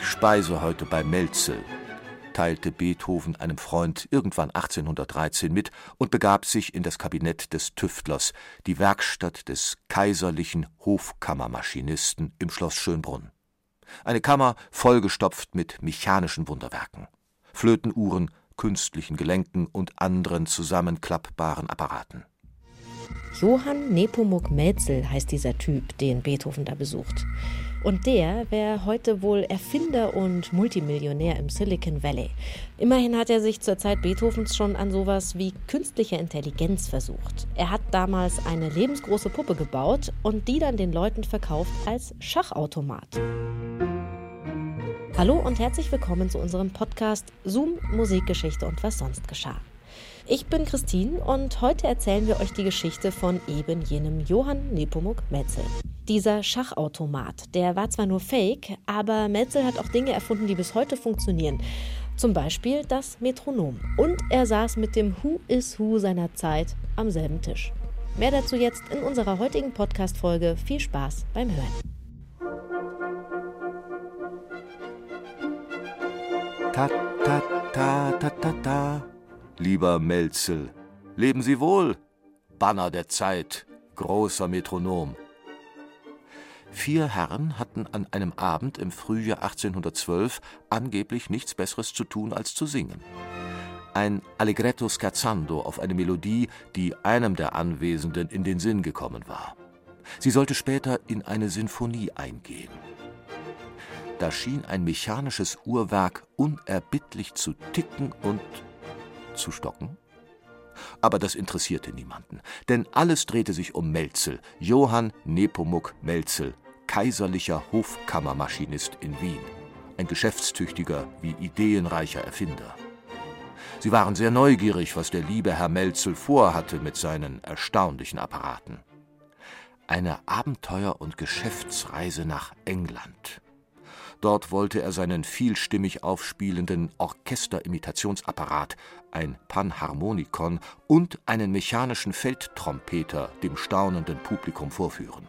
Ich speise heute bei Melzel, teilte Beethoven einem Freund irgendwann 1813 mit und begab sich in das Kabinett des Tüftlers, die Werkstatt des kaiserlichen Hofkammermaschinisten im Schloss Schönbrunn. Eine Kammer vollgestopft mit mechanischen Wunderwerken, Flötenuhren, künstlichen Gelenken und anderen zusammenklappbaren Apparaten. Johann Nepomuk Mäzel heißt dieser Typ, den Beethoven da besucht. Und der wäre heute wohl Erfinder und Multimillionär im Silicon Valley. Immerhin hat er sich zur Zeit Beethovens schon an sowas wie künstliche Intelligenz versucht. Er hat damals eine lebensgroße Puppe gebaut und die dann den Leuten verkauft als Schachautomat. Hallo und herzlich willkommen zu unserem Podcast Zoom Musikgeschichte und was sonst geschah. Ich bin Christine und heute erzählen wir euch die Geschichte von eben jenem Johann Nepomuk Metzel. Dieser Schachautomat, der war zwar nur fake, aber Metzel hat auch Dinge erfunden, die bis heute funktionieren. Zum Beispiel das Metronom. Und er saß mit dem Who is Who seiner Zeit am selben Tisch. Mehr dazu jetzt in unserer heutigen Podcast-Folge. Viel Spaß beim Hören. Ta ta ta ta ta ta lieber Melzel. Leben Sie wohl, Banner der Zeit, großer Metronom. Vier Herren hatten an einem Abend im Frühjahr 1812 angeblich nichts Besseres zu tun als zu singen. Ein Allegretto scherzando auf eine Melodie, die einem der Anwesenden in den Sinn gekommen war. Sie sollte später in eine Sinfonie eingehen. Da schien ein mechanisches Uhrwerk unerbittlich zu ticken und zu? Aber das interessierte niemanden, denn alles drehte sich um Melzel, Johann Nepomuk Melzel, kaiserlicher Hofkammermaschinist in Wien, ein geschäftstüchtiger wie ideenreicher Erfinder. Sie waren sehr neugierig, was der liebe Herr Melzel vorhatte mit seinen erstaunlichen Apparaten. Eine Abenteuer- und Geschäftsreise nach England. Dort wollte er seinen vielstimmig aufspielenden Orchesterimitationsapparat, ein Panharmonikon und einen mechanischen Feldtrompeter dem staunenden Publikum vorführen.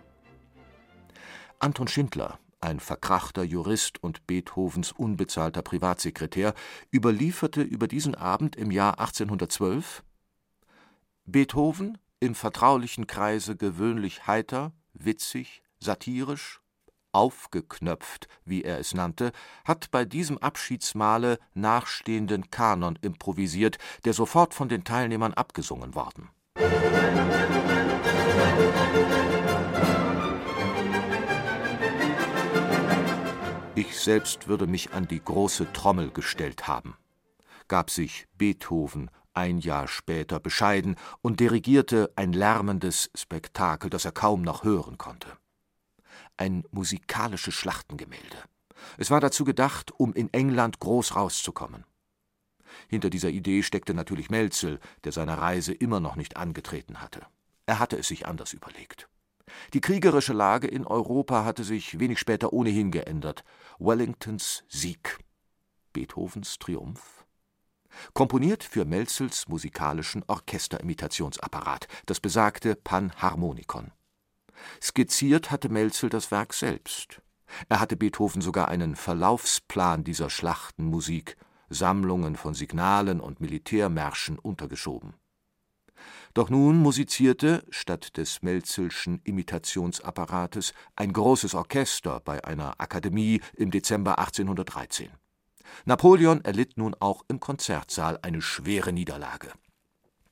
Anton Schindler, ein verkrachter Jurist und Beethovens unbezahlter Privatsekretär, überlieferte über diesen Abend im Jahr 1812 Beethoven im vertraulichen Kreise gewöhnlich heiter, witzig, satirisch, aufgeknöpft, wie er es nannte, hat bei diesem Abschiedsmahle nachstehenden Kanon improvisiert, der sofort von den Teilnehmern abgesungen worden. Ich selbst würde mich an die große Trommel gestellt haben, gab sich Beethoven ein Jahr später bescheiden und dirigierte ein lärmendes Spektakel, das er kaum noch hören konnte ein musikalisches Schlachtengemälde. Es war dazu gedacht, um in England groß rauszukommen. Hinter dieser Idee steckte natürlich Melzel, der seine Reise immer noch nicht angetreten hatte. Er hatte es sich anders überlegt. Die kriegerische Lage in Europa hatte sich wenig später ohnehin geändert. Wellingtons Sieg. Beethovens Triumph. Komponiert für Melzels musikalischen Orchesterimitationsapparat, das besagte Panharmonikon. Skizziert hatte Melzel das Werk selbst. Er hatte Beethoven sogar einen Verlaufsplan dieser Schlachtenmusik, Sammlungen von Signalen und Militärmärschen untergeschoben. Doch nun musizierte, statt des Melzelschen Imitationsapparates, ein großes Orchester bei einer Akademie im Dezember 1813. Napoleon erlitt nun auch im Konzertsaal eine schwere Niederlage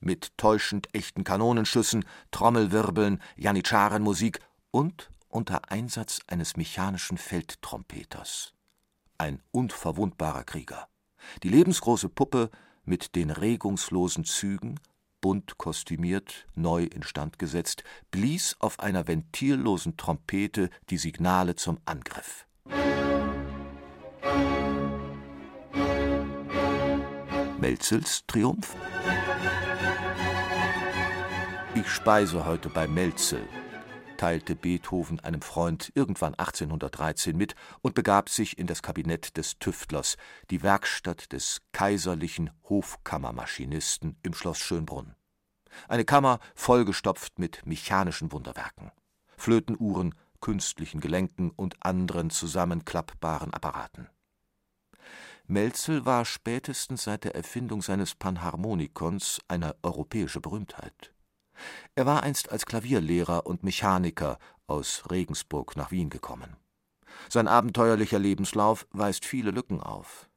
mit täuschend echten Kanonenschüssen, Trommelwirbeln, Janitscharenmusik und unter Einsatz eines mechanischen Feldtrompeters. Ein unverwundbarer Krieger. Die lebensgroße Puppe mit den regungslosen Zügen, bunt kostümiert, neu instand gesetzt, blies auf einer ventillosen Trompete die Signale zum Angriff. Melzels Triumph? Ich speise heute bei Melzel, teilte Beethoven einem Freund irgendwann 1813 mit und begab sich in das Kabinett des Tüftlers, die Werkstatt des kaiserlichen Hofkammermaschinisten im Schloss Schönbrunn. Eine Kammer vollgestopft mit mechanischen Wunderwerken, Flötenuhren, künstlichen Gelenken und anderen zusammenklappbaren Apparaten. Melzel war spätestens seit der Erfindung seines Panharmonikons eine europäische Berühmtheit. Er war einst als Klavierlehrer und Mechaniker aus Regensburg nach Wien gekommen. Sein abenteuerlicher Lebenslauf weist viele Lücken auf.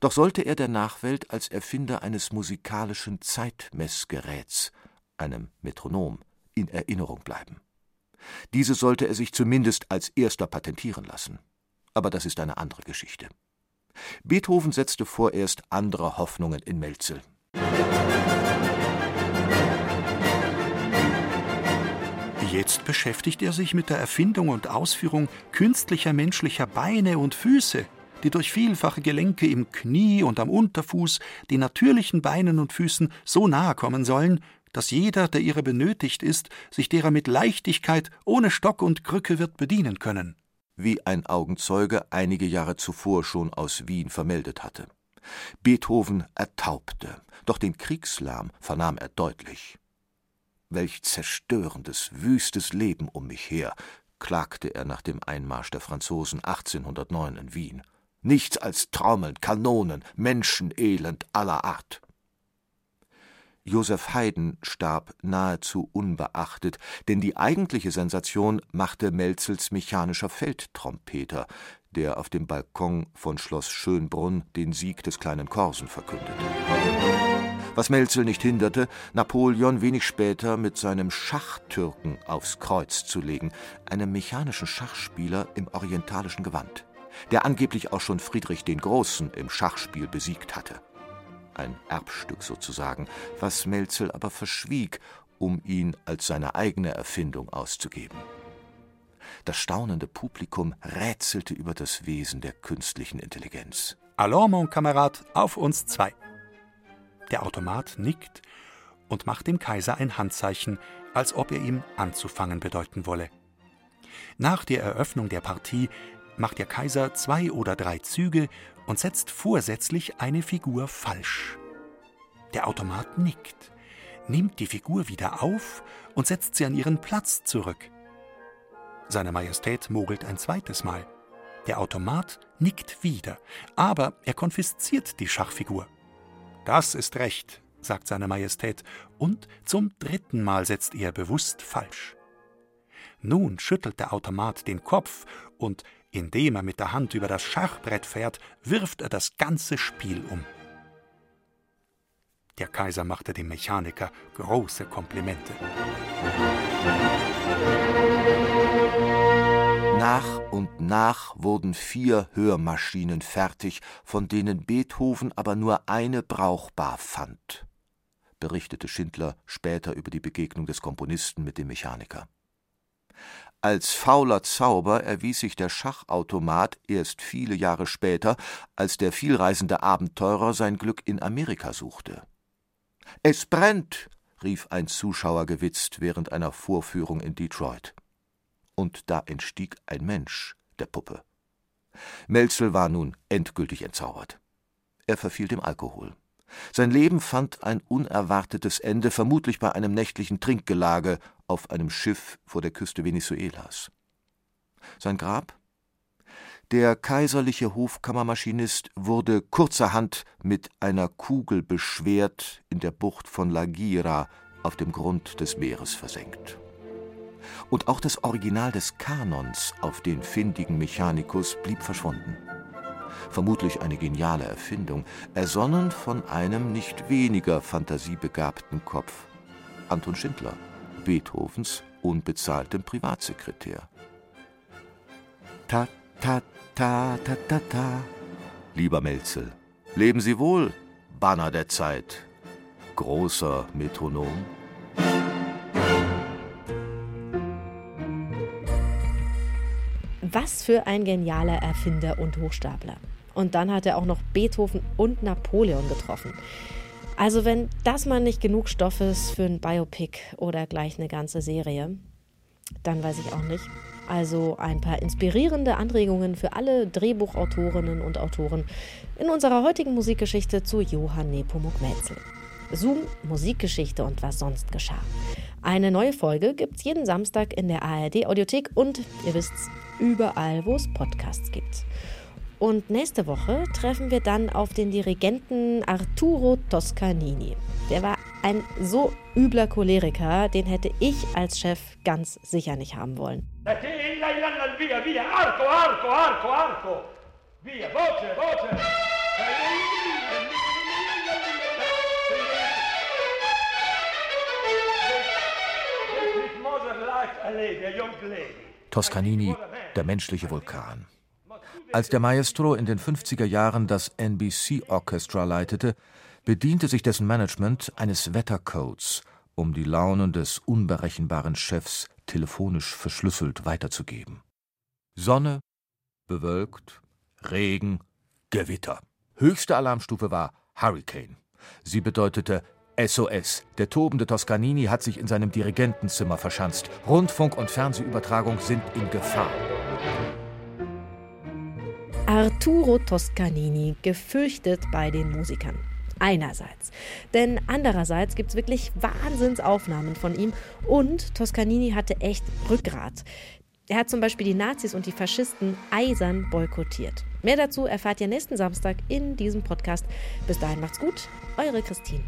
Doch sollte er der Nachwelt als Erfinder eines musikalischen Zeitmessgeräts, einem Metronom, in Erinnerung bleiben. Diese sollte er sich zumindest als erster patentieren lassen. Aber das ist eine andere Geschichte. Beethoven setzte vorerst andere Hoffnungen in Melzel. Jetzt beschäftigt er sich mit der Erfindung und Ausführung künstlicher menschlicher Beine und Füße, die durch vielfache Gelenke im Knie und am Unterfuß den natürlichen Beinen und Füßen so nahe kommen sollen, dass jeder, der ihre benötigt ist, sich derer mit Leichtigkeit ohne Stock und Krücke wird bedienen können wie ein Augenzeuge einige Jahre zuvor schon aus Wien vermeldet hatte. Beethoven ertaubte, doch den Kriegslärm vernahm er deutlich. Welch zerstörendes, wüstes Leben um mich her, klagte er nach dem Einmarsch der Franzosen 1809 in Wien. Nichts als Trommeln, Kanonen, Menschenelend aller Art. Joseph Haydn starb nahezu unbeachtet, denn die eigentliche Sensation machte Melzels mechanischer Feldtrompeter, der auf dem Balkon von Schloss Schönbrunn den Sieg des kleinen Korsen verkündete. Was Melzel nicht hinderte, Napoleon wenig später mit seinem Schachtürken aufs Kreuz zu legen, einem mechanischen Schachspieler im orientalischen Gewand, der angeblich auch schon Friedrich den Großen im Schachspiel besiegt hatte ein Erbstück sozusagen, was Melzel aber verschwieg, um ihn als seine eigene Erfindung auszugeben. Das staunende Publikum rätselte über das Wesen der künstlichen Intelligenz. Allons, mon Kamerad, auf uns zwei. Der Automat nickt und macht dem Kaiser ein Handzeichen, als ob er ihm anzufangen bedeuten wolle. Nach der Eröffnung der Partie macht der Kaiser zwei oder drei Züge und setzt vorsätzlich eine Figur falsch. Der Automat nickt, nimmt die Figur wieder auf und setzt sie an ihren Platz zurück. Seine Majestät mogelt ein zweites Mal. Der Automat nickt wieder, aber er konfisziert die Schachfigur. Das ist recht, sagt seine Majestät, und zum dritten Mal setzt er bewusst falsch. Nun schüttelt der Automat den Kopf und indem er mit der Hand über das Schachbrett fährt, wirft er das ganze Spiel um. Der Kaiser machte dem Mechaniker große Komplimente. Nach und nach wurden vier Hörmaschinen fertig, von denen Beethoven aber nur eine brauchbar fand, berichtete Schindler später über die Begegnung des Komponisten mit dem Mechaniker. Als fauler Zauber erwies sich der Schachautomat erst viele Jahre später, als der vielreisende Abenteurer sein Glück in Amerika suchte. Es brennt, rief ein Zuschauer gewitzt während einer Vorführung in Detroit. Und da entstieg ein Mensch der Puppe. Melzel war nun endgültig entzaubert. Er verfiel dem Alkohol. Sein Leben fand ein unerwartetes Ende, vermutlich bei einem nächtlichen Trinkgelage auf einem Schiff vor der Küste Venezuelas. Sein Grab? Der kaiserliche Hofkammermaschinist wurde kurzerhand mit einer Kugel beschwert in der Bucht von La Gira auf dem Grund des Meeres versenkt. Und auch das Original des Kanons auf den findigen Mechanicus blieb verschwunden vermutlich eine geniale Erfindung, ersonnen von einem nicht weniger fantasiebegabten Kopf, Anton Schindler, Beethovens unbezahltem Privatsekretär. Ta, ta, ta, ta, ta, ta. Lieber Melzel, leben Sie wohl, Banner der Zeit, großer Metronom. Was für ein genialer Erfinder und Hochstapler. Und dann hat er auch noch Beethoven und Napoleon getroffen. Also wenn das mal nicht genug Stoff ist für ein Biopic oder gleich eine ganze Serie, dann weiß ich auch nicht. Also ein paar inspirierende Anregungen für alle Drehbuchautorinnen und Autoren in unserer heutigen Musikgeschichte zu Johann Nepomuk Metzel. Zoom, Musikgeschichte und was sonst geschah. Eine neue Folge gibt's jeden Samstag in der ARD Audiothek und ihr wisst's, überall, wo es Podcasts gibt. Und nächste Woche treffen wir dann auf den Dirigenten Arturo Toscanini. Der war ein so übler Choleriker, den hätte ich als Chef ganz sicher nicht haben wollen. Via, voce, voce. Toscanini, der menschliche Vulkan. Als der Maestro in den 50er Jahren das NBC Orchestra leitete, bediente sich dessen Management eines Wettercodes, um die Launen des unberechenbaren Chefs telefonisch verschlüsselt weiterzugeben. Sonne, bewölkt, Regen, Gewitter. Höchste Alarmstufe war Hurricane. Sie bedeutete SOS. Der tobende Toscanini hat sich in seinem Dirigentenzimmer verschanzt. Rundfunk und Fernsehübertragung sind in Gefahr. Arturo Toscanini, gefürchtet bei den Musikern. Einerseits. Denn andererseits gibt es wirklich Wahnsinnsaufnahmen von ihm und Toscanini hatte echt Rückgrat. Er hat zum Beispiel die Nazis und die Faschisten eisern boykottiert. Mehr dazu erfahrt ihr nächsten Samstag in diesem Podcast. Bis dahin macht's gut, eure Christine.